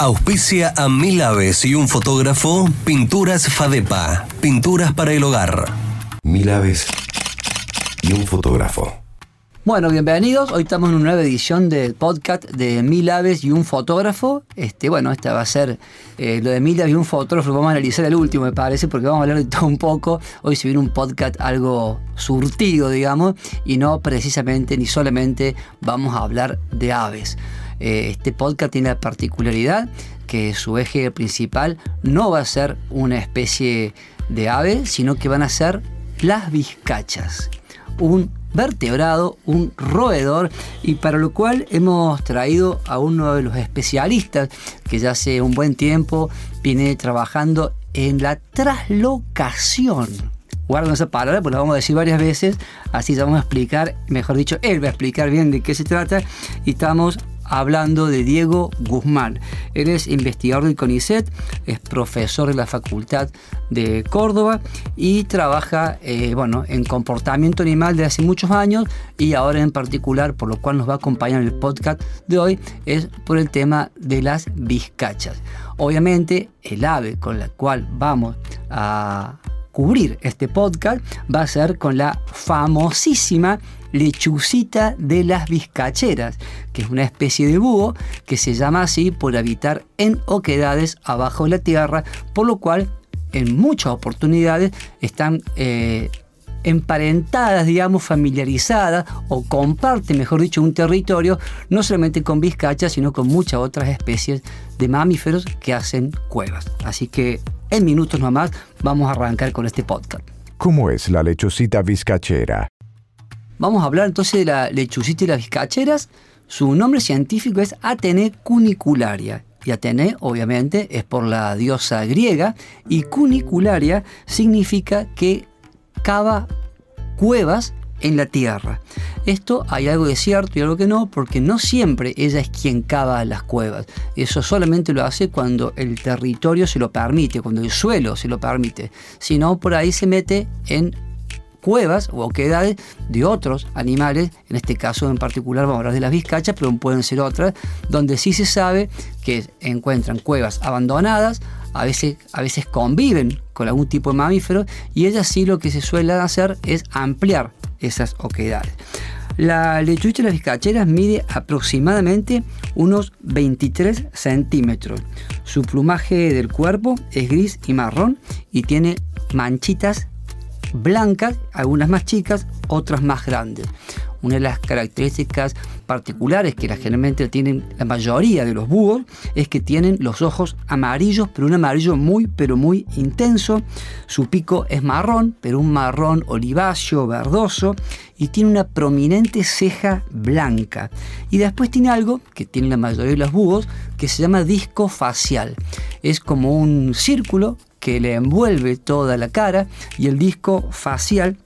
Auspicia a mil aves y un fotógrafo, Pinturas Fadepa, pinturas para el hogar. Mil aves y un fotógrafo. Bueno, bienvenidos. Hoy estamos en una nueva edición del podcast de Mil Aves y un fotógrafo. Este, bueno, esta va a ser eh, lo de Mil Aves y un fotógrafo. Vamos a analizar el último, me parece, porque vamos a hablar de todo un poco. Hoy se viene un podcast algo surtido, digamos, y no precisamente ni solamente vamos a hablar de aves. Eh, este podcast tiene la particularidad que su eje principal no va a ser una especie de ave, sino que van a ser las vizcachas. Un vertebrado, un roedor, y para lo cual hemos traído a uno de los especialistas que ya hace un buen tiempo viene trabajando en la traslocación. Guarden esa palabra, pues la vamos a decir varias veces, así ya vamos a explicar, mejor dicho, él va a explicar bien de qué se trata, y estamos hablando de Diego Guzmán. Él es investigador del CONICET, es profesor de la Facultad de Córdoba y trabaja eh, bueno, en comportamiento animal de hace muchos años y ahora en particular, por lo cual nos va a acompañar en el podcast de hoy, es por el tema de las vizcachas. Obviamente, el ave con la cual vamos a cubrir este podcast va a ser con la famosísima lechucita de las vizcacheras, que es una especie de búho que se llama así por habitar en oquedades abajo de la tierra, por lo cual en muchas oportunidades están eh, emparentadas, digamos, familiarizadas o comparten, mejor dicho, un territorio, no solamente con vizcachas, sino con muchas otras especies de mamíferos que hacen cuevas. Así que en minutos nomás vamos a arrancar con este podcast. ¿Cómo es la lechucita vizcachera? Vamos a hablar entonces de la lechucita y las vizcacheras. Su nombre científico es Atene cunicularia. Y Atene, obviamente, es por la diosa griega. Y cunicularia significa que cava cuevas en la tierra. Esto hay algo de cierto y algo que no, porque no siempre ella es quien cava las cuevas. Eso solamente lo hace cuando el territorio se lo permite, cuando el suelo se lo permite. Si no, por ahí se mete en cuevas o oquedades de otros animales, en este caso en particular vamos a hablar de las vizcachas, pero pueden ser otras, donde sí se sabe que encuentran cuevas abandonadas, a veces, a veces conviven con algún tipo de mamífero y ellas sí lo que se suele hacer es ampliar esas oquedades. La lechucha de las vizcacheras mide aproximadamente unos 23 centímetros. Su plumaje del cuerpo es gris y marrón y tiene manchitas blancas, algunas más chicas, otras más grandes. Una de las características particulares que generalmente tienen la mayoría de los búhos es que tienen los ojos amarillos, pero un amarillo muy, pero muy intenso. Su pico es marrón, pero un marrón oliváceo, verdoso, y tiene una prominente ceja blanca. Y después tiene algo que tiene la mayoría de los búhos, que se llama disco facial. Es como un círculo que le envuelve toda la cara y el disco facial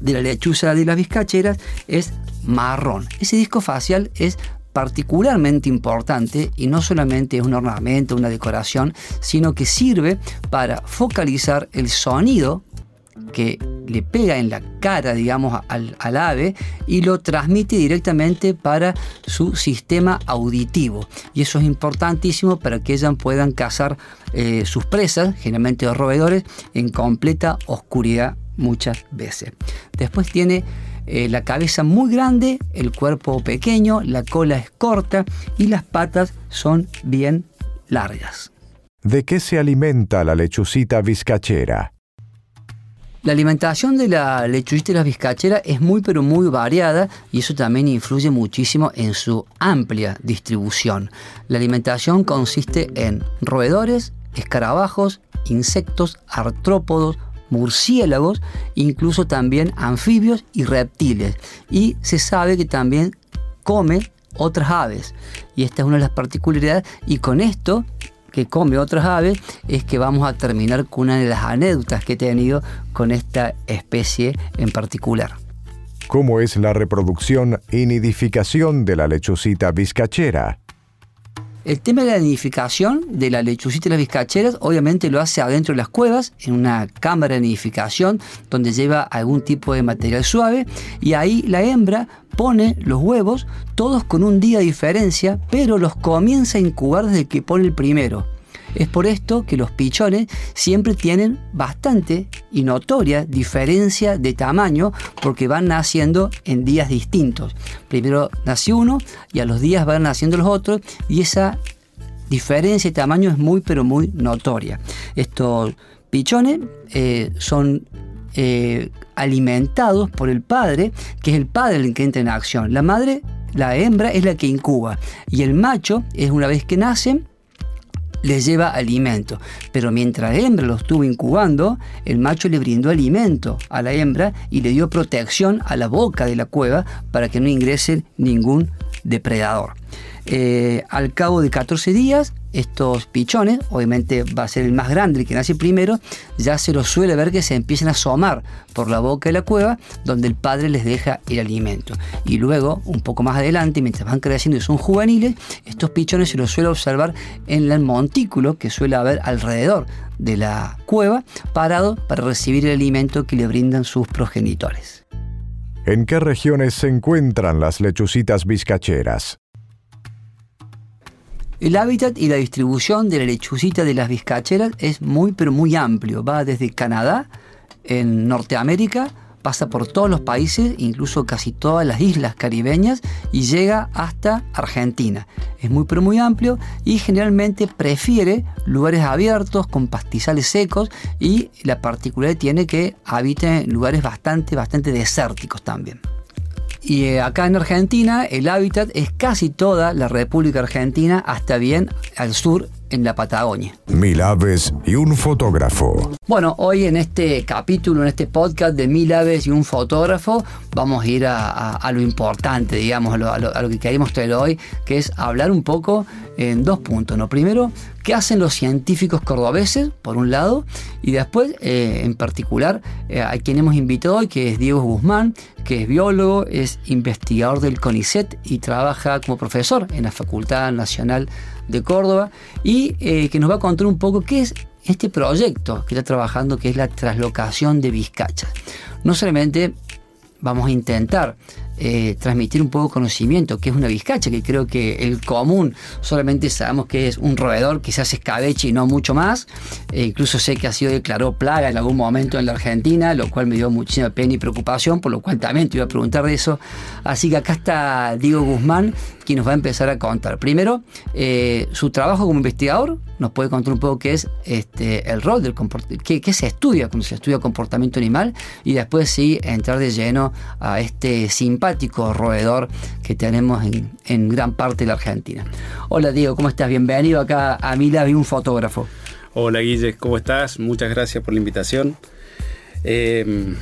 de la lechuza de las vizcacheras es marrón. Ese disco facial es particularmente importante y no solamente es un ornamento, una decoración, sino que sirve para focalizar el sonido que le pega en la cara, digamos, al, ave y lo transmite directamente para su sistema auditivo. Y eso es importantísimo para que ellas puedan cazar eh, sus presas, generalmente los roedores, en completa oscuridad muchas veces. Después tiene eh, la cabeza muy grande, el cuerpo pequeño, la cola es corta y las patas son bien largas. ¿De qué se alimenta la lechucita vizcachera? La alimentación de la lechucita y la vizcachera es muy pero muy variada y eso también influye muchísimo en su amplia distribución. La alimentación consiste en roedores, escarabajos, insectos, artrópodos, murciélagos, incluso también anfibios y reptiles. Y se sabe que también come otras aves. Y esta es una de las particularidades. Y con esto que come otras aves es que vamos a terminar con una de las anécdotas que he tenido con esta especie en particular. ¿Cómo es la reproducción y nidificación de la lechucita vizcachera? El tema de la nidificación de la lechucita y las vizcacheras, obviamente lo hace adentro de las cuevas, en una cámara de nidificación donde lleva algún tipo de material suave, y ahí la hembra pone los huevos, todos con un día de diferencia, pero los comienza a incubar desde que pone el primero. Es por esto que los pichones siempre tienen bastante y notoria diferencia de tamaño porque van naciendo en días distintos. Primero nace uno y a los días van naciendo los otros y esa diferencia de tamaño es muy pero muy notoria. Estos pichones eh, son eh, alimentados por el padre, que es el padre el que entra en acción. La madre, la hembra, es la que incuba y el macho es una vez que nacen les lleva alimento. Pero mientras la hembra lo estuvo incubando, el macho le brindó alimento a la hembra y le dio protección a la boca de la cueva para que no ingrese ningún depredador. Eh, al cabo de 14 días, estos pichones, obviamente va a ser el más grande, el que nace primero, ya se los suele ver que se empiezan a asomar por la boca de la cueva donde el padre les deja el alimento. Y luego, un poco más adelante, mientras van creciendo y son juveniles, estos pichones se los suele observar en el montículo que suele haber alrededor de la cueva, parado para recibir el alimento que le brindan sus progenitores. ¿En qué regiones se encuentran las lechucitas vizcacheras? El hábitat y la distribución de la lechucita de las vizcacheras es muy pero muy amplio. Va desde Canadá, en Norteamérica, pasa por todos los países, incluso casi todas las islas caribeñas, y llega hasta Argentina. Es muy pero muy amplio y generalmente prefiere lugares abiertos con pastizales secos y la particularidad tiene que habita en lugares bastante, bastante desérticos también. Y eh, acá en Argentina el hábitat es casi toda la República Argentina hasta bien al sur en la Patagonia. Mil aves y un fotógrafo. Bueno, hoy en este capítulo, en este podcast de Mil aves y un fotógrafo, vamos a ir a, lo importante, digamos, a lo, que queremos traer hoy, que es hablar un poco en dos puntos. ¿no? Primero, qué hacen los científicos cordobeses, por un lado, y después, eh, en particular, eh, a quien hemos invitado hoy, que es Diego Guzmán, que es biólogo, es investigador del CONICET y trabaja como profesor en la Facultad Nacional de Córdoba y eh, que nos va a contar un poco qué es este proyecto que está trabajando, que es la traslocación de Vizcachas. No solamente vamos a intentar eh, transmitir un poco de conocimiento, que es una vizcacha, que creo que el común solamente sabemos que es un roedor que se hace escabeche y no mucho más. E incluso sé que ha sido declarado plaga en algún momento en la Argentina, lo cual me dio muchísima pena y preocupación, por lo cual también te iba a preguntar de eso. Así que acá está Diego Guzmán, quien nos va a empezar a contar. Primero, eh, su trabajo como investigador, nos puede contar un poco qué es este, el rol del comportamiento, qué, se estudia cuando se estudia comportamiento animal y después sí entrar de lleno a este simpático roedor que tenemos en, gran parte de la Argentina. Hola Diego, ¿cómo estás? Bienvenido acá a Mila, vi un fotógrafo. Hola Guille, ¿cómo estás? Muchas gracias por la invitación. Eh,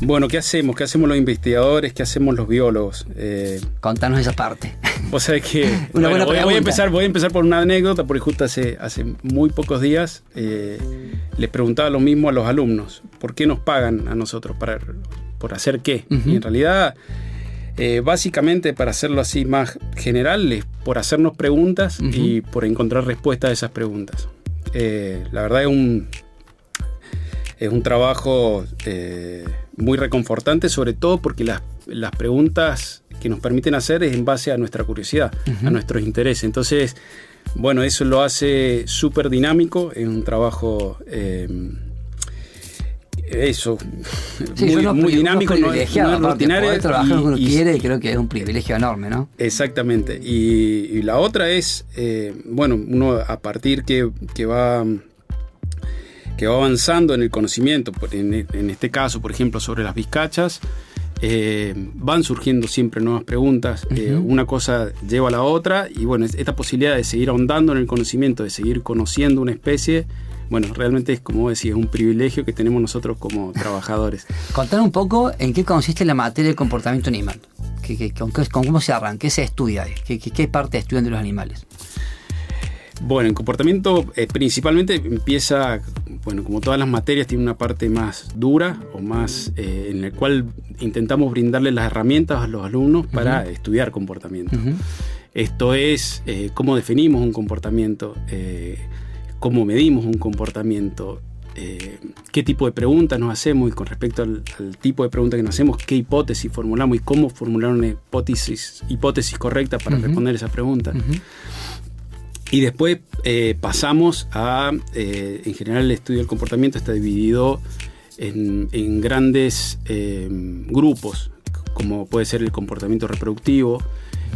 bueno, ¿qué hacemos? ¿Qué hacemos los investigadores? ¿Qué hacemos los biólogos? Eh, Contanos esa parte. O sea que voy, a empezar, voy a empezar por una anécdota, porque justo hace, hace muy pocos días eh, les preguntaba lo mismo a los alumnos. ¿Por qué nos pagan a nosotros? Para, ¿Por hacer qué? Y en realidad, eh, básicamente para hacerlo así más general, es por hacernos preguntas y por encontrar respuestas a esas preguntas. la verdad es un, es un trabajo muy reconfortante, sobre todo porque las, las, preguntas que nos permiten hacer es en base a nuestra curiosidad, a nuestros intereses. Entonces, bueno, eso lo hace súper dinámico, es un trabajo... Eh, eso, muy, dinámico, no, es rutinario. trabajar uno quiere y creo que es un privilegio enorme, ¿no? Exactamente. Y, la otra es, eh, bueno, uno a partir que, que va que va avanzando en el conocimiento, en, este caso, por ejemplo, sobre las vizcachas, eh, van surgiendo siempre nuevas preguntas, eh, una cosa lleva a la otra y bueno, esta posibilidad de seguir ahondando en el conocimiento, de seguir conociendo una especie, bueno, realmente es como decía, un privilegio que tenemos nosotros como trabajadores. Contar un poco en qué consiste la materia del comportamiento animal, con, cómo se arranca, qué se estudia, qué, qué parte estudian de los animales. Bueno, el comportamiento eh, principalmente empieza, bueno, como todas las materias, tiene una parte más dura o más eh, en la cual intentamos brindarle las herramientas a los alumnos para estudiar comportamiento. Esto es eh, cómo definimos un comportamiento, eh, cómo medimos un comportamiento, eh, qué tipo de preguntas nos hacemos y con respecto al, tipo de preguntas que nos hacemos, qué hipótesis formulamos y cómo formular una hipótesis, hipótesis correcta para responder esa pregunta. Y después pasamos a, en general el estudio del comportamiento está dividido en, en grandes grupos, como puede ser el comportamiento reproductivo,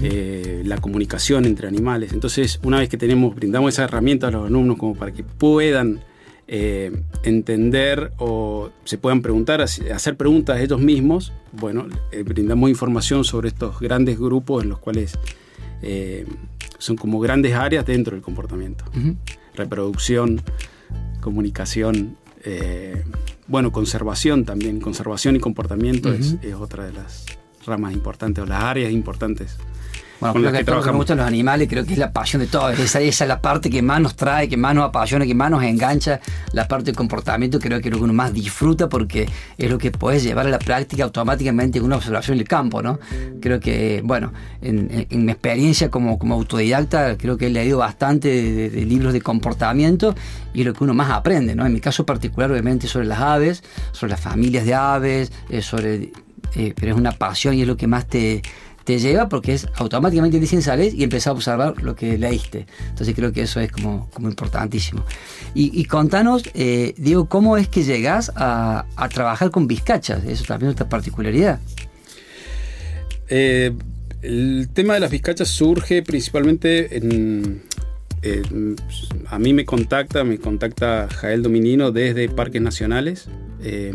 eh, la comunicación entre animales. Entonces, una vez que tenemos, brindamos esa herramienta a los alumnos como para que puedan eh, entender o se puedan preguntar, hacer preguntas ellos mismos, bueno, eh, brindamos información sobre estos grandes grupos en los cuales son como grandes áreas dentro del comportamiento. Reproducción, comunicación, bueno, conservación también, conservación y comportamiento es, es, otra de las ramas importantes o las áreas importantes bueno, creo que, que nos gustan los animales, creo que es la pasión de todos. Esa, esa es la parte que más nos trae, que más nos apasiona, que más nos engancha. La parte del comportamiento creo que es lo que uno más disfruta porque es lo que puedes llevar a la práctica automáticamente con una observación en el campo, ¿no? Creo que, bueno, en, mi experiencia como, como autodidacta, creo que he leído bastante de, libros de comportamiento y es lo que uno más aprende, ¿no? En mi caso particular, obviamente, sobre las aves, sobre las familias de aves, eh, sobre... Eh, pero es una pasión y es lo que más te te lleva porque es automáticamente dicen sales y empezás a observar lo que leíste. Entonces creo que eso es como, como importantísimo. Y, contanos, eh, Diego, ¿cómo es que llegás a, trabajar con vizcachas? Eso también es otra particularidad. Eh, el tema de las vizcachas surge principalmente en, a mí me contacta, me contacta Jael Dominino desde Parques Nacionales. Eh,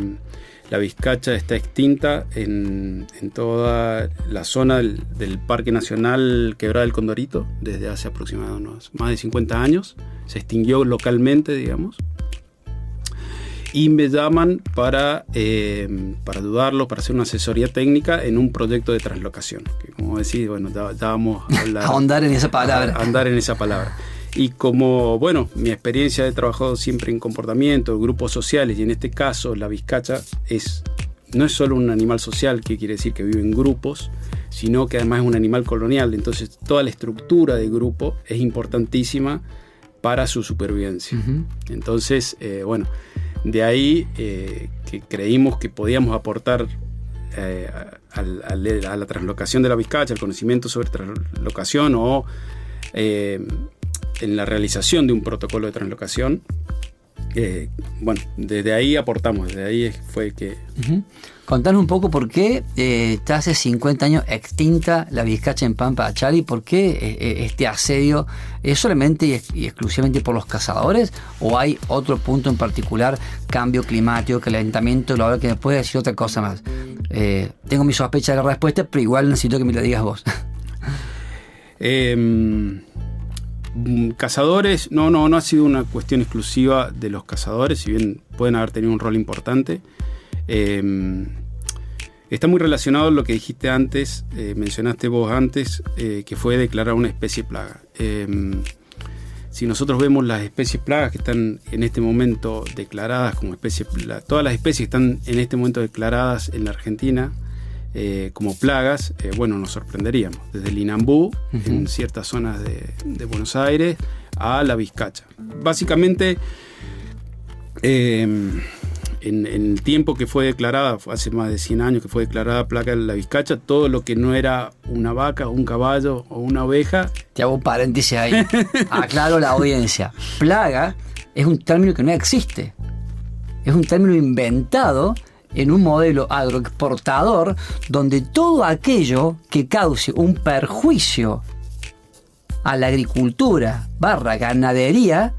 la vizcacha está extinta en, toda la zona del, Parque Nacional Quebrada del Condorito desde hace aproximadamente más de 50 años. Se extinguió localmente, digamos. Y me llaman para, eh, para ayudarlos, para hacer una asesoría técnica en un proyecto de translocación. Que como decís, bueno, ya, vamos a, andar en esa palabra. andar en esa palabra. Y como, bueno, mi experiencia de trabajado siempre en comportamiento, grupos sociales, y en este caso la vizcacha es, no es solo un animal social, que quiere decir que vive en grupos, sino que además es un animal colonial. Entonces toda la estructura del grupo es importantísima para su supervivencia. Entonces, eh, bueno, de ahí eh, que creímos que podíamos aportar eh, a, la translocación de la vizcacha, el conocimiento sobre translocación o en la realización de un protocolo de translocación. bueno, desde ahí aportamos, desde ahí fue que... Contanos un poco por qué eh, está hace 50 años extinta la vizcacha en Pampa Achari, por qué eh, eh, este asedio es solamente y, exclusivamente por los cazadores o hay otro punto en particular, cambio climático, calentamiento, lo que me puede decir otra cosa más. tengo mi sospecha de la respuesta, pero igual necesito que me la digas vos. eh, cazadores, no, no, no ha sido una cuestión exclusiva de los cazadores, si bien pueden haber tenido un rol importante. Em, está muy relacionado a lo que dijiste antes, eh, mencionaste vos antes, eh, que fue declarar una especie plaga. Em, si nosotros vemos las especies plagas que están en este momento declaradas como especies, todas las especies que están en este momento declaradas en la Argentina, eh, como plagas, eh, bueno, nos sorprenderíamos. Desde el Inambú, en ciertas zonas de, Buenos Aires, a la Vizcacha. Básicamente, em, en, el tiempo que fue declarada, hace más de 100 años que fue declarada plaga de la Vizcacha, todo lo que no era una vaca, un caballo o una oveja. Te hago un paréntesis ahí. Aclaro la audiencia. Plaga es un término que no existe. Es un término inventado en un modelo agroexportador donde todo aquello que cause un perjuicio a la agricultura barra ganadería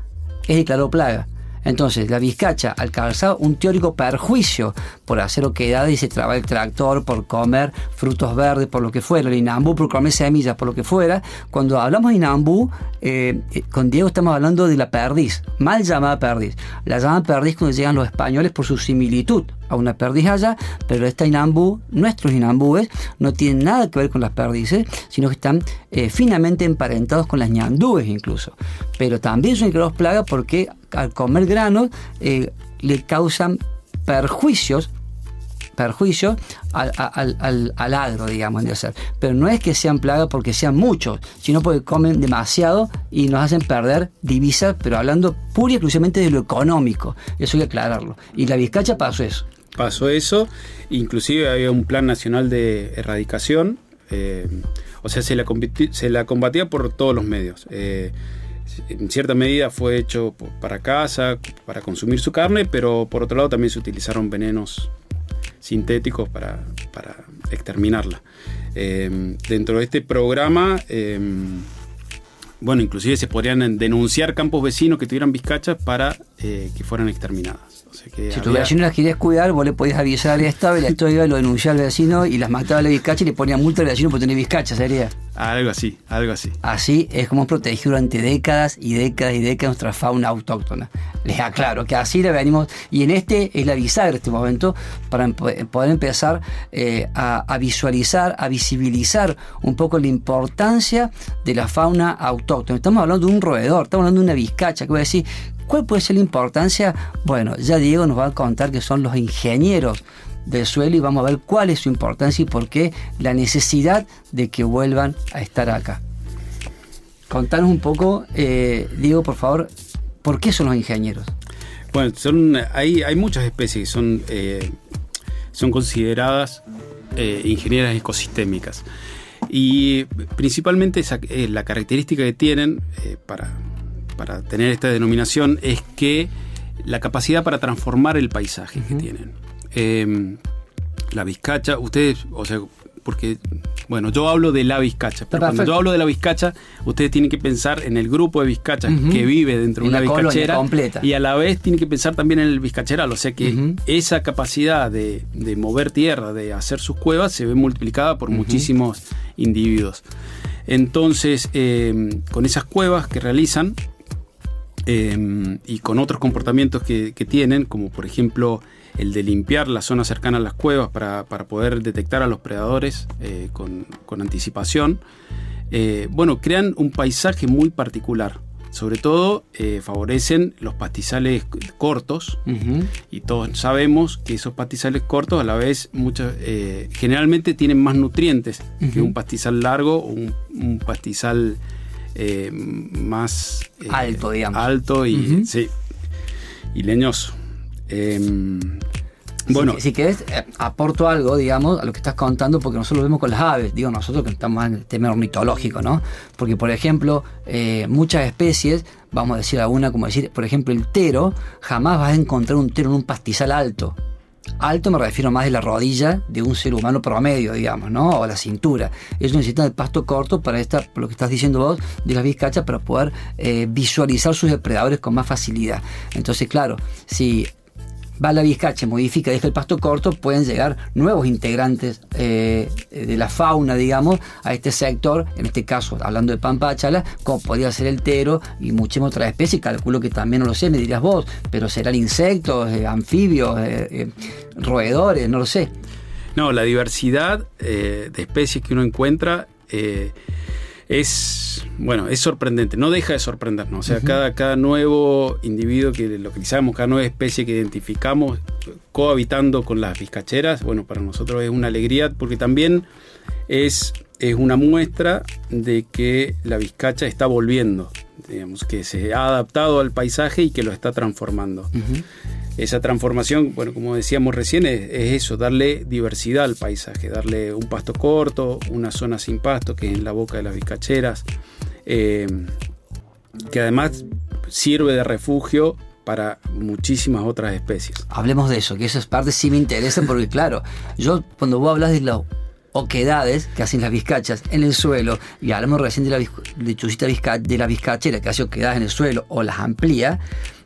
es declarado plaga. Entonces, la vizcacha, al causar un teórico perjuicio por hacer oquedad y se traba el tractor, por comer frutos verdes, por lo que fuera, el inambú por comer semillas, por lo que fuera, cuando hablamos de inambú, eh, eh, con Diego estamos hablando de la perdiz, mal llamada perdiz. La llaman perdiz cuando llegan los españoles por su similitud a una perdiz allá, pero esta inambú, nuestros inambúes, no tienen nada que ver con las perdices, sino que están eh, finamente emparentados con las ñandúes incluso. Pero también son declarados plagas porque al comer granos eh, le causan perjuicios perjuicio al, al, agro, digamos, de hacer. Pero no es que sean plagas porque sean muchos, sino porque comen demasiado y nos hacen perder divisas, pero hablando pura y exclusivamente de lo económico. Eso hay que aclararlo. Y la vizcacha pasó eso. Pasó eso, inclusive había un plan nacional de erradicación, eh, o sea, se la, se la combatía por todos los medios. Eh, en cierta medida fue hecho para casa, para consumir su carne, pero por otro lado también se utilizaron venenos sintéticos para, exterminarla. Eh, dentro de este programa, eh, bueno, inclusive se podrían denunciar campos vecinos que tuvieran vizcachas para eh, que fueran exterminadas si tu vecino las querías cuidar, vos le podías avisar al Estado y el Estado iba lo denunciaba al vecino y las mataba a la vizcacha y le ponía multa al vecino por tener vizcacha, sería. Algo así, algo así. Así es como protegido durante décadas y décadas y décadas nuestra fauna autóctona. Les aclaro que así le venimos, y en este es la bisagra este momento, para poder empezar eh, a, visualizar, a visibilizar un poco la importancia de la fauna autóctona. Estamos hablando de un roedor, estamos hablando de una vizcacha, que voy a decir, ¿Cuál puede ser la importancia? Bueno, ya Diego nos va a contar que son los ingenieros del suelo y vamos a ver cuál es su importancia y por qué la necesidad de que vuelvan a estar acá. Contanos un poco, eh, Diego, por favor, ¿por qué son los ingenieros? Bueno, son, hay, hay muchas especies que son, eh, son consideradas eh, ingenieras ecosistémicas. Y principalmente la característica que tienen para para tener esta denominación es que la capacidad para transformar el paisaje que tienen. Em, la vizcacha, ustedes, o sea, porque, bueno, yo hablo de la vizcacha, pero cuando yo hablo de la vizcacha, ustedes tienen que pensar en el grupo de vizcachas que vive dentro de una vizcachera y a la vez tienen que pensar también en el vizcacheral, o sea que esa capacidad de, mover tierra, de hacer sus cuevas, se ve multiplicada por muchísimos individuos. Entonces, em, con esas cuevas que realizan, Em, y con otros comportamientos que, tienen, como por ejemplo el de limpiar la zona cercana a las cuevas para, poder detectar a los predadores eh, con, anticipación, eh, bueno, crean un paisaje muy particular. Sobre todo eh, favorecen los pastizales cortos. Y todos sabemos que esos pastizales cortos a la vez generalmente tienen más nutrientes que un pastizal largo o un pastizal eh, más eh, alto, digamos. Alto y, sí, y leñoso. Em, bueno. Si, querés, eh, aporto algo, digamos, a lo que estás contando, porque nosotros lo vemos con las aves, digo nosotros que estamos en el tema ornitológico, ¿no? Porque, por ejemplo, muchas especies, vamos a decir alguna, como decir, por ejemplo, el tero, jamás vas a encontrar un tero en un pastizal alto. Alto me refiero más de la rodilla de un ser humano promedio, digamos, ¿no? O la cintura. Ellos necesitan el pasto corto para esta, lo que estás diciendo vos, de las vizcachas, para poder eh, visualizar sus depredadores con más facilidad. Entonces, claro, si va la vizcacha, modifica, deja el pasto corto, pueden llegar nuevos integrantes eh, de la fauna, digamos, a este sector, en este caso, hablando de pampachala, como podría ser el tero y muchísimas otras especies, calculo que también no lo sé, me dirás vos, pero serán insectos, eh, anfibios, eh, roedores, no lo sé. No, la diversidad de especies que uno encuentra es, bueno, es sorprendente, no deja de sorprendernos. O sea, cada, cada nuevo individuo que localizamos, cada nueva especie que identificamos cohabitando con las vizcacheras, bueno, para nosotros es una alegría porque también es, es una muestra de que la vizcacha está volviendo, digamos, que se ha adaptado al paisaje y que lo está transformando esa transformación, bueno, como decíamos recién, es, eso, darle diversidad al paisaje, darle un pasto corto, una zona sin pasto, que es en la boca de las vizcacheras, eh, que además sirve de refugio para muchísimas otras especies. Hablemos de eso, que esas partes sí me interesan porque claro, yo cuando vos hablas de las oquedades que hacen las vizcachas en el suelo, y hablamos recién de la lechucita de la vizcachera que hace oquedades en el suelo o las amplía,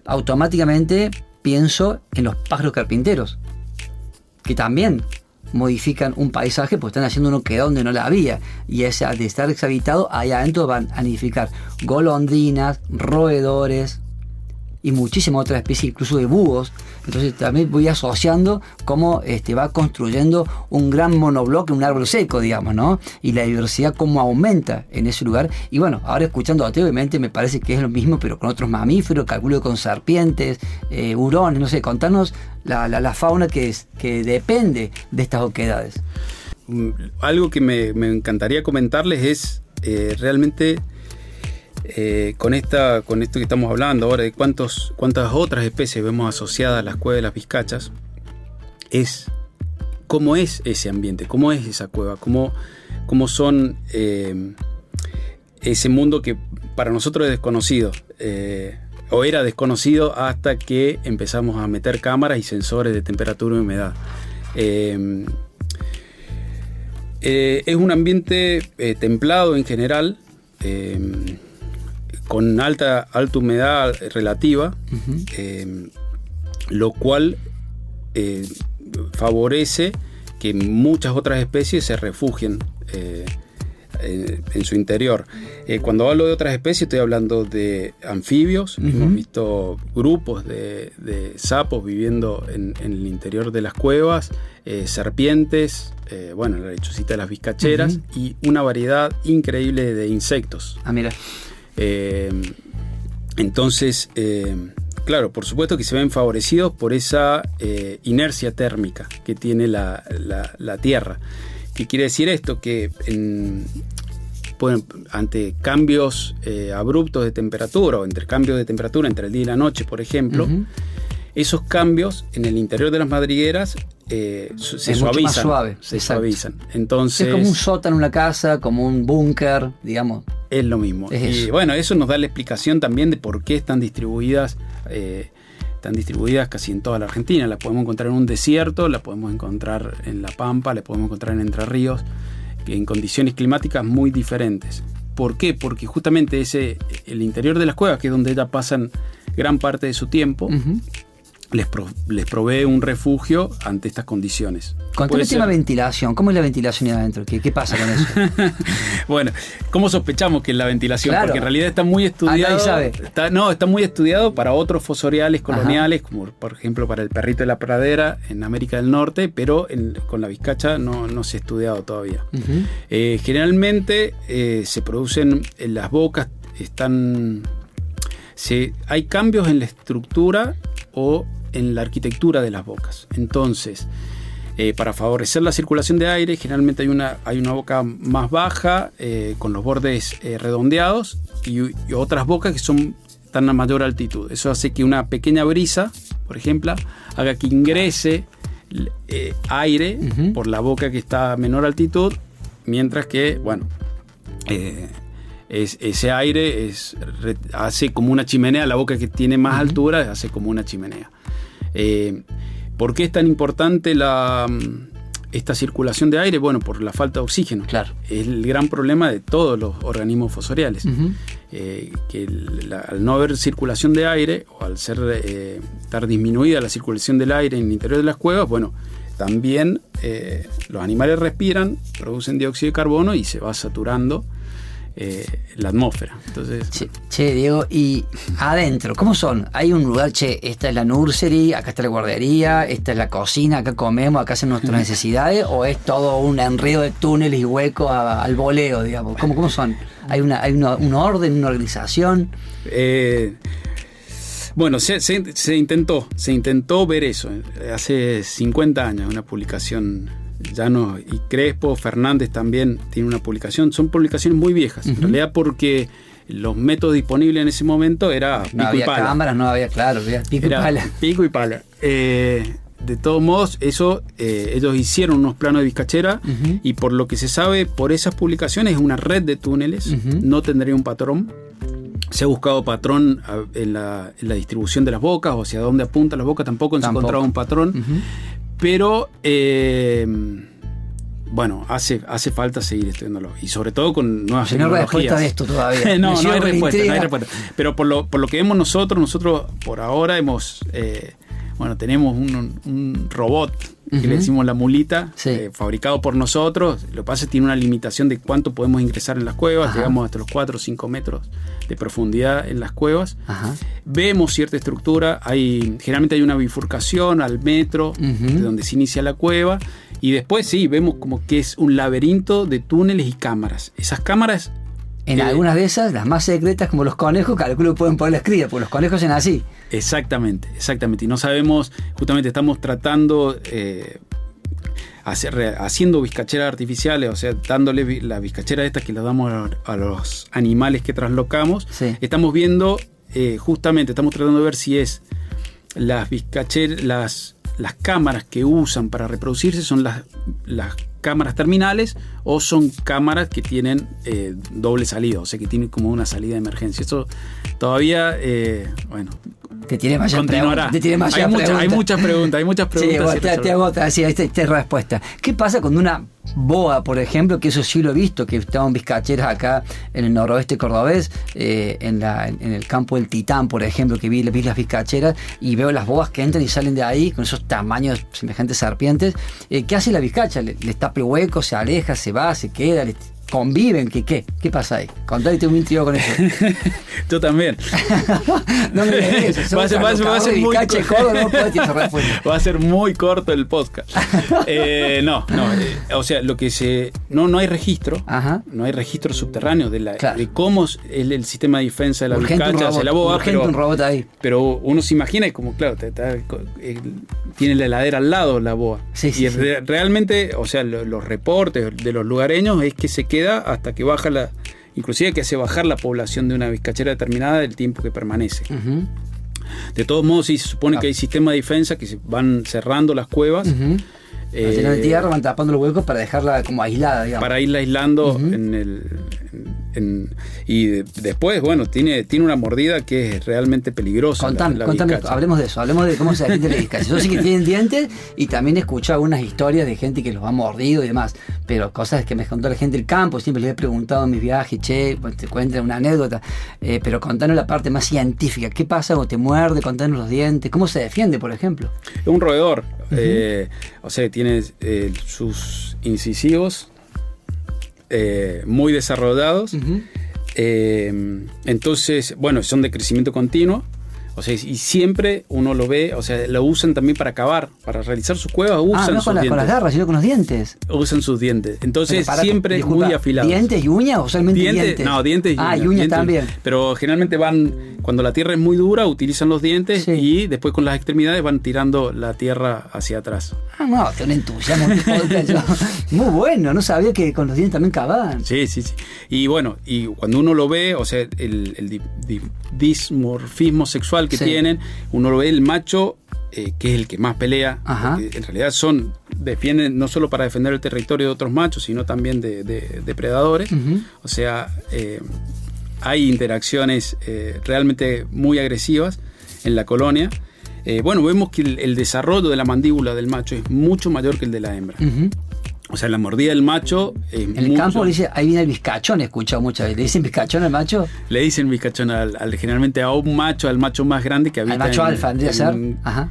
automáticamente pienso en los pájaros carpinteros, que también modifican un paisaje porque están haciendo uno que donde no la había. Y ese, de estar deshabitado, ahí adentro van a nidificar golondrinas, roedores y muchísimas otras especies, incluso de búhos. Entonces también voy asociando cómo este, va construyendo un gran monobloque, un árbol seco, digamos, ¿no? Y la diversidad cómo aumenta en ese lugar. Y bueno, ahora escuchando a ti, obviamente me parece que es lo mismo, pero con otros mamíferos, calculo con serpientes, eh, hurones, no sé, contanos la, fauna que, es, que depende de estas oquedades. Mm, algo que me, encantaría comentarles es eh, realmente eh, con, esta, con esto que estamos hablando ahora de cuántos, cuántas otras especies vemos asociadas a las cuevas de las vizcachas, es cómo es ese ambiente, cómo es esa cueva, cómo, cómo son eh, ese mundo que para nosotros es desconocido. o era desconocido hasta que empezamos a meter cámaras y sensores de temperatura y humedad. Eh, es un ambiente eh, templado en general, eh, con alta, alta humedad relativa, lo cual favorece que muchas otras especies se refugien en, su interior. cuando hablo de otras especies estoy hablando de anfibios, hemos visto grupos de, sapos viviendo en, el interior de las cuevas, serpientes, eh, bueno, la lechucita de las vizcacheras y una variedad increíble de insectos. Ah, mira. Eh, entonces, eh, claro, por supuesto que se ven favorecidos por esa inercia térmica que tiene la, Tierra. ¿Qué quiere decir esto? Que ante cambios abruptos de temperatura o entre cambios de temperatura entre el día y la noche, por ejemplo, esos cambios en el interior de las madrigueras eh, se suavizan. suave, se suavizan. Entonces, es como un sótano en una casa, como un búnker, digamos. Es lo mismo. y bueno, eso nos da la explicación también de por qué están distribuidas. Eh, están distribuidas casi en toda la Argentina. La podemos encontrar en un desierto, la podemos encontrar en La Pampa, la podemos encontrar en Entre Ríos, en condiciones climáticas muy diferentes. ¿Por qué? Porque justamente ese, el interior de las cuevas, que es donde ellas pasan gran parte de su tiempo, les, les, provee un refugio ante estas condiciones. Contame el tema ventilación. ¿Cómo es la ventilación ahí adentro? ¿Qué, qué pasa con eso? bueno, ¿cómo sospechamos que es la ventilación? Porque en realidad está muy estudiado. sabe. no, está muy estudiado para otros fosoriales coloniales, como por ejemplo para el perrito de la pradera en América del Norte, pero con la vizcacha no, se ha estudiado todavía. Eh, generalmente eh, se producen en las bocas, están. Se, hay cambios en la estructura o en la arquitectura de las bocas. Entonces, eh, para favorecer la circulación de aire, generalmente hay una, hay una boca más baja, eh, con los bordes eh, redondeados, y, otras bocas que son, están a mayor altitud. Eso hace que una pequeña brisa, por ejemplo, haga que ingrese aire por la boca que está a menor altitud, mientras que, bueno, ese aire es, hace como una chimenea, la boca que tiene más altura hace como una chimenea. Eh, ¿Por qué es tan importante la, mm, esta circulación de aire? Bueno, por la falta de oxígeno. Claro. Es el gran problema de todos los organismos fosoriales. Eh, que al no haber circulación de aire, o al ser, eh, estar disminuida la circulación del aire en el interior de las cuevas, bueno, también los animales respiran, producen dióxido de carbono y se va saturando eh, la atmósfera. Entonces, che, Diego, y adentro, ¿cómo son? Hay un lugar, che, esta es la nursery, acá está la guardería, esta es la cocina, acá comemos, acá hacen nuestras necesidades, o es todo un enredo de túneles y huecos al voleo, digamos? ¿Cómo, cómo son? ¿Hay, una, hay un orden, una organización? Eh, bueno, se, se, intentó, se intentó ver eso hace 50 años, una publicación Llano y Crespo, Fernández también tiene una publicación. Son publicaciones muy viejas, en realidad porque los métodos disponibles en ese momento era pico no había y pala. cámaras, no había, claro, pico y pala. Pico y pala. Eh, de todos modos, eso eh, ellos hicieron unos planos de vizcachera y por lo que se sabe por esas publicaciones es una red de túneles, no tendría un patrón. Se ha buscado patrón en la, distribución de las bocas o hacia dónde apunta las bocas, tampoco, se ha encontrado un patrón. Pero, eh, bueno, hace, hace falta seguir estudiándolo. Y sobre todo con nuevas tecnologías. No hay respuesta de esto todavía. no, no hay respuesta, no hay respuesta. Pero por lo, por lo que vemos nosotros, nosotros por ahora hemos... Eh, bueno, tenemos un, robot que le decimos la mulita, eh, fabricado por nosotros. Lo que pasa es que tiene una limitación de cuánto podemos ingresar en las cuevas, llegamos hasta los 4 o 5 metros de profundidad en las cuevas. Vemos cierta estructura, hay, generalmente hay una bifurcación al metro de donde se inicia la cueva. Y después sí, vemos como que es un laberinto de túneles y cámaras. Esas cámaras en algunas de esas, las más secretas, como los conejos, calculo que pueden poner la crías, porque los conejos son así. Exactamente, exactamente. Y no sabemos, justamente estamos tratando, eh, hacer, haciendo bizcacheras artificiales, o sea, dándole la bizcachera esta que le damos a, los animales que traslocamos. Estamos viendo, eh, justamente, estamos tratando de ver si es las bizcacheras, las, las cámaras que usan para reproducirse son las, las cámaras terminales o son cámaras que tienen eh, doble salida, o sea que tienen como una salida de emergencia. Eso todavía, eh, bueno, te tiene más continuará. Te tiene más hay, hay, muchas preguntas, hay muchas preguntas. Sí, te, hago esta, respuesta. ¿Qué pasa con una boa, por ejemplo, que eso sí lo he visto, que estaban bizcacheras acá en el noroeste cordobés, eh, en, la, en el campo del Titán, por ejemplo, que vi, vi las bizcacheras y veo las boas que entran y salen de ahí con esos tamaños semejantes serpientes. Eh, ¿Qué hace la bizcacha? Le, le tapa el hueco, se aleja, se va, se queda, le conviven, ¿qué qué? ¿Qué pasa ahí? Contate un intrigo con eso. Tú también. no me digas eso. Va a ser, va a ser muy corto. va a ser muy corto el podcast. Eh, no, no. Eh, o sea, lo que se. No, no hay registro. Ajá. No hay registro subterráneo de, la, de cómo es el, sistema de defensa de la vizcacha, de la boa. Pero, un robot ahí. pero uno se imagina y como, claro, eh, tiene la heladera al lado la boa. Sí, sí, y realmente, o sea, los reportes de los lugareños es que se queda hasta que baja la, inclusive que hace bajar la población de una vizcachera determinada del tiempo que permanece. De todos modos, sí se supone que hay sistemas de defensa que se van cerrando las cuevas. Eh, de tierra van tapando los huecos para dejarla como aislada, digamos. Para irla aislando en el, y después, bueno, tiene, tiene una mordida que es realmente peligrosa. Contame, contame hablemos de eso, hablemos de cómo se defiende la vizcacha. Yo sé que tienen dientes y también he escuchado algunas historias de gente que los ha mordido y demás, pero cosas que me contó la gente del campo, siempre les he preguntado en mis viajes, che, pues, te cuentan una anécdota, eh, pero contanos la parte más científica, ¿qué pasa cuando te muerde? Contanos los dientes, ¿cómo se defiende, por ejemplo? Es un roedor, eh, o sea, tiene eh, sus incisivos eh, muy desarrollados. Eh, entonces, bueno, son de crecimiento continuo. O sea, y siempre uno lo ve, o sea, lo usan también para cavar, para realizar sus cuevas, ah, usan no sus con, con las garras, sino con los dientes. Usan sus dientes. Entonces, siempre muy afilados. ¿Dientes y uñas o solamente dientes? No, dientes y uñas. Ah, y uñas también. Pero generalmente van, cuando la tierra es muy dura, utilizan los dientes y después con las extremidades van tirando la tierra hacia atrás. Ah, no, un entusiasmo. muy bueno, no sabía que con los dientes también cavaban. Sí, sí, sí. Y bueno, y cuando uno lo ve, o sea, el, el dismorfismo sexual que tienen, uno lo ve el macho, eh, que es el que más pelea, en realidad son, defienden no solo para defender el territorio de otros machos, sino también de, depredadores. O sea, eh, hay interacciones eh, realmente muy agresivas en la colonia. bueno, vemos que el, desarrollo de la mandíbula del macho es mucho mayor que el de la hembra. O sea, la mordida del macho. en el campo le dice, ahí viene el bizcachón, he escuchado muchas veces. ¿Le dicen bizcachón al macho? Le dicen bizcachón al, generalmente a un macho, al macho más grande que habita. Al macho alfa, tendría ser. Ajá.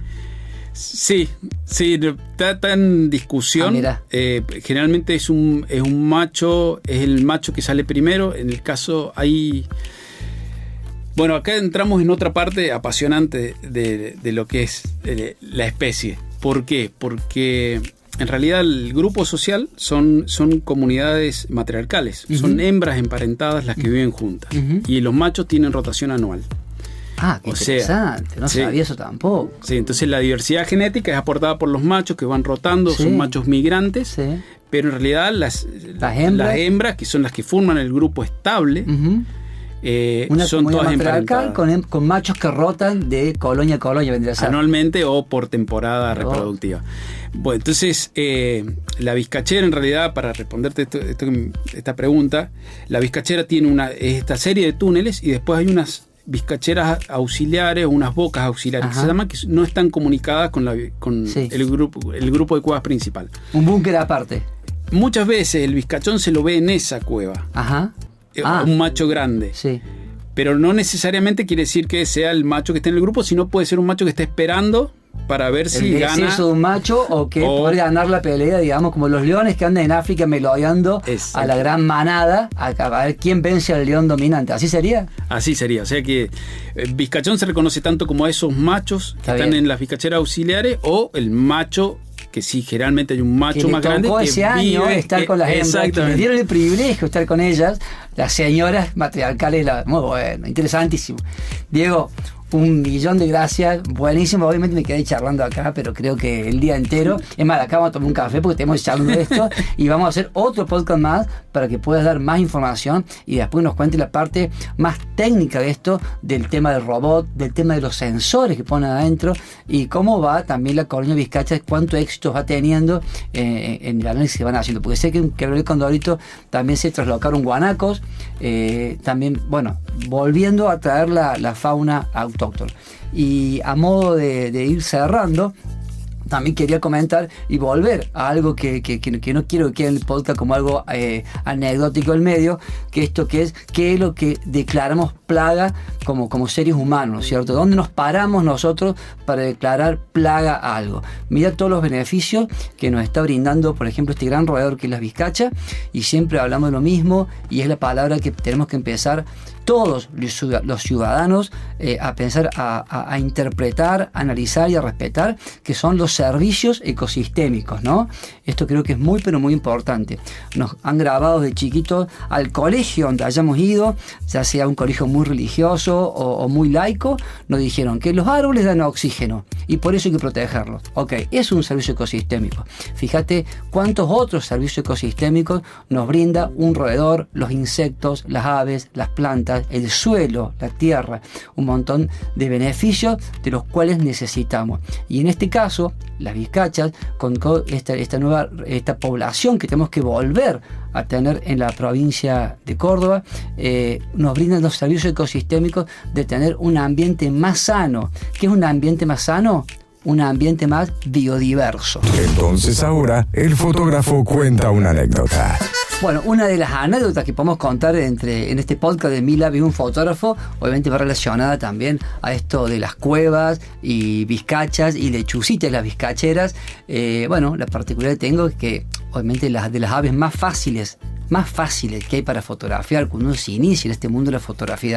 Sí, sí, está, en discusión. Ah, eh, generalmente es un, es un macho, es el macho que sale primero. En el caso hay. Bueno, acá entramos en otra parte apasionante de, de lo que es eh, la especie. ¿Por qué? Porque en realidad el grupo social son, son comunidades matriarcales, son hembras emparentadas las que viven juntas. Y los machos tienen rotación anual. Ah, qué interesante, no sabía eso tampoco. Sí, entonces la diversidad genética es aportada por los machos que van rotando, son machos migrantes, pero en realidad las, las, hembras? que son las que forman el grupo estable, eh, son todas emparentadas. Con, con, machos que rotan de colonia a colonia, vendría a ser. Anualmente o por temporada reproductiva. Bueno, entonces, eh, la bizcachera, en realidad, para responderte esta pregunta, la bizcachera tiene una, esta serie de túneles y después hay unas bizcacheras auxiliares, unas bocas auxiliares, que se llama, que no están comunicadas con, la, con el, grupo, el grupo de cuevas principal. Un búnker aparte. Muchas veces el bizcachón se lo ve en esa cueva. Ajá. Eh, ah. Un macho grande. Sí. Pero no necesariamente quiere decir que sea el macho que esté en el grupo, sino puede ser un macho que esté esperando para ver si gana. de un macho o que o, ganar la pelea, digamos, como los leones que andan en África melodeando a la gran manada a, ver quién vence al león dominante. ¿Así sería? Así sería. O sea que eh, Vizcachón se reconoce tanto como a esos machos que están en las vizcacheras auxiliares o el macho que sí, generalmente hay un macho más grande que ese año estar con las hembras, que dieron el privilegio de estar con ellas, las señoras matriarcales, muy bueno, interesantísimo. Diego, un millón de gracias, buenísimo. Obviamente me quedé charlando acá, pero creo que el día entero. Es más, acá vamos a tomar un café porque tenemos charlando de esto y vamos a hacer otro podcast más para que puedas dar más información y después nos cuente la parte más técnica de esto, del tema del robot, del tema de los sensores que ponen adentro y cómo va también la colonia Vizcacha, cuánto éxito va teniendo eh, en el análisis que van haciendo. Porque sé que en Quebrero Condorito también se traslocaron guanacos, eh, también, bueno, volviendo a traer la, la fauna autóctona y a modo de ir cerrando, también quería comentar y volver a algo que, no quiero que quede en el podcast como algo eh, anecdótico del medio, que esto que es qué es lo que declaramos plaga como, como seres humanos, ¿cierto? ¿Dónde nos paramos nosotros para declarar plaga a algo? Mira todos los beneficios que nos está brindando, por ejemplo, este gran roedor que es la vizcacha, y siempre hablamos de lo mismo, y es la palabra que tenemos que empezar todos los ciudadanos eh, a pensar, a, a, interpretar, a analizar y a respetar, que son los servicios ecosistémicos, ¿no? Esto creo que es muy, pero muy importante. Nos han grabado de chiquitos al colegio donde hayamos ido, ya sea un colegio muy religioso o, o muy laico, nos dijeron que los árboles dan oxígeno y por eso hay que protegerlos. Ok, es un servicio ecosistémico. Fíjate cuántos otros servicios ecosistémicos nos brinda un roedor, los insectos, las aves, las plantas, el suelo, la tierra, un montón de beneficios de los cuales necesitamos. Y en este caso, las vizcachas, con esta, nueva esta población que tenemos que volver a tener en la provincia de Córdoba, eh, nos brindan los servicios ecosistémicos de tener un ambiente más sano. ¿Qué es un ambiente más sano? un ambiente más biodiverso. Entonces ahora el fotógrafo cuenta una anécdota. Bueno, una de las anécdotas que podemos contar entre, en este podcast de Mila y un fotógrafo, obviamente va relacionada también a esto de las cuevas y vizcachas y lechucitas, las vizcacheras. Eh, bueno, la particularidad que tengo es que obviamente las de las aves más fáciles más fáciles que hay para fotografiar cuando uno se inicia en este mundo de la fotografía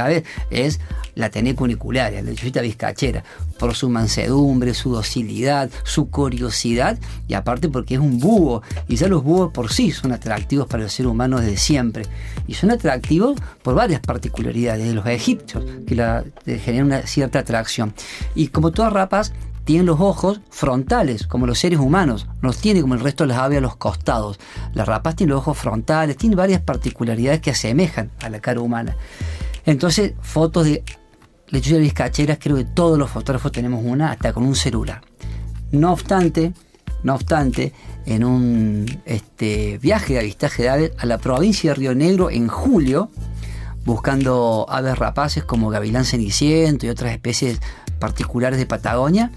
es la teneca unicularia, la lechucita vizcachera, por su mansedumbre, su docilidad, su curiosidad y aparte porque es un búho y ya los búhos por sí son atractivos para el ser humano desde siempre y son atractivos por varias particularidades de los egipcios que la, generan una cierta atracción. Y como todas rapas tienen los ojos frontales, como los seres humanos, no tiene como el resto de las aves a los costados. La rapaz tiene los ojos frontales, tiene varias particularidades que asemejan a la cara humana. Entonces, fotos de lechugas vizcacheras, creo que todos los fotógrafos tenemos una, hasta con un celular. No obstante, no obstante, en un este, viaje de avistaje de aves a la provincia de Río Negro en julio, buscando aves rapaces como gavilán ceniciento y otras especies particulares de Patagonia,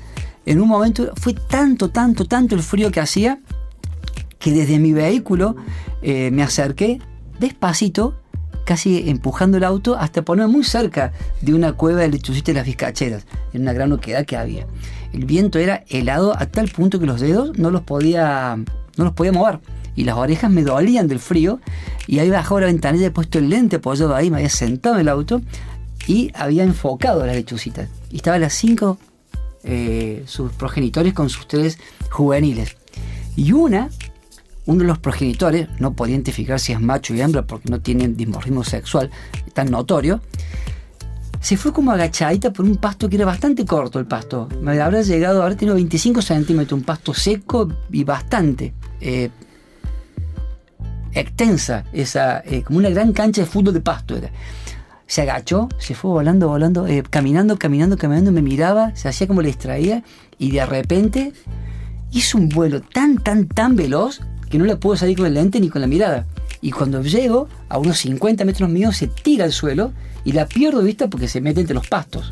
en un momento fue tanto, tanto, tanto el frío que hacía que desde mi vehículo eh, me acerqué despacito, casi empujando el auto, hasta ponerme muy cerca de una cueva de lechucitas de las vizcacheras, en una gran oquedad que había. El viento era helado a tal punto que los dedos no los podía, no los podía mover. Y las orejas me dolían del frío. Y ahí bajaba la ventanilla, he puesto el lente apoyado ahí, me había sentado en el auto y había enfocado las lechucitas. Y estaban las cinco eh, sus progenitores con sus tres juveniles. Y una, uno de los progenitores, no podía identificar si es macho y hembra porque no tienen dimorfismo sexual tan notorio, se fue como agachadita por un pasto que era bastante corto el pasto. Me habrá llegado, habrá tenido 25 centímetros, un pasto seco y bastante eh, extensa, esa, eh, como una gran cancha de fútbol de pasto era se agachó, se fue volando, volando, eh, caminando, caminando, caminando, me miraba, se hacía como le distraía y de repente hizo un vuelo tan, tan, tan veloz que no le puedo salir con el lente ni con la mirada. Y cuando llego a unos 50 metros míos se tira al suelo y la pierdo vista porque se mete entre los pastos.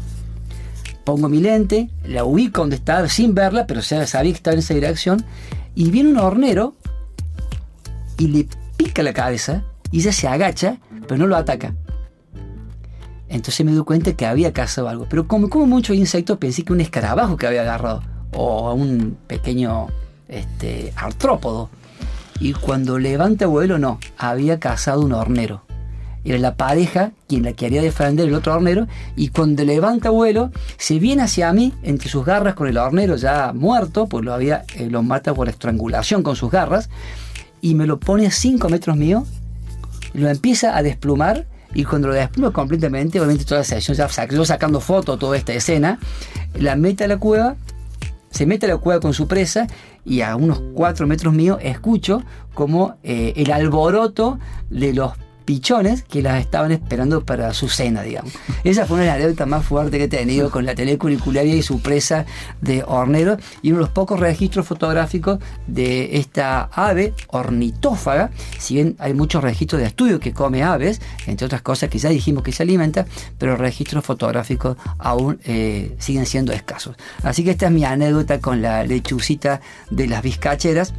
Pongo mi lente, la ubico donde estaba sin verla, pero sabía que estaba en esa dirección. Y viene un hornero y le pica la cabeza y ella se agacha, pero no lo ataca. Entonces me di cuenta que había cazado algo. Pero como, como muchos insectos, pensé que un escarabajo que había agarrado. o un pequeño este, artrópodo. Y cuando levanta vuelo, no, había cazado un hornero. Era la pareja quien la quería defender el otro hornero. Y cuando levanta vuelo, se viene hacia mí entre sus garras con el hornero ya muerto, pues lo, había, eh, lo mata por estrangulación con sus garras. Y me lo pone a 5 metros mío. Lo empieza a desplumar y cuando lo despluma completamente, obviamente toda la sesión, ya yo sacando foto toda esta escena, la mete a la cueva, se mete a la cueva con su presa y a unos 4 metros mío escucho como eh, el alboroto de los pichones que las estaban esperando para su cena, digamos. Esa fue una de las más fuertes que he tenido con la telecurricularia y su presa de hornero y uno de los pocos registros fotográficos de esta ave ornitófaga. Si bien hay muchos registros de estudio que come aves, entre otras cosas que ya dijimos que se alimenta, pero registros fotográficos aún eh, siguen siendo escasos. Así que esta es mi anécdota con la lechucita de las vizcacheras.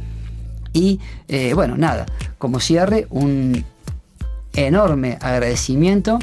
Y eh, bueno, nada, como cierre, un enorme agradecimiento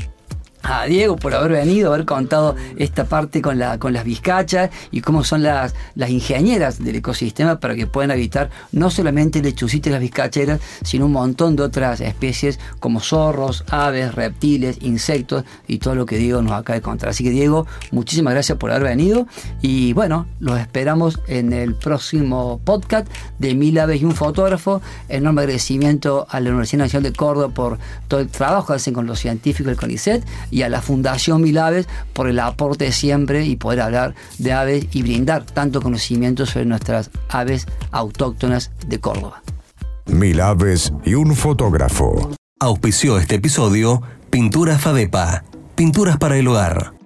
a Diego por haber venido, haber contado esta parte con, la, con las vizcachas y cómo son las, las ingenieras del ecosistema para que puedan habitar no solamente lechucitas y las vizcacheras, sino un montón de otras especies como zorros, aves, reptiles, insectos y todo lo que Diego nos acaba de contar. Así que Diego, muchísimas gracias por haber venido y bueno, los esperamos en el próximo podcast de Mil Aves y un fotógrafo. Enorme agradecimiento a la Universidad Nacional de Córdoba por todo el trabajo que hacen con los científicos del CONICET y a la Fundación Mil Aves por el aporte siempre y poder hablar de aves y brindar tanto conocimiento sobre nuestras aves autóctonas de Córdoba. Mil Aves y un fotógrafo. Auspició este episodio Pinturas Fadepa, pinturas para el hogar.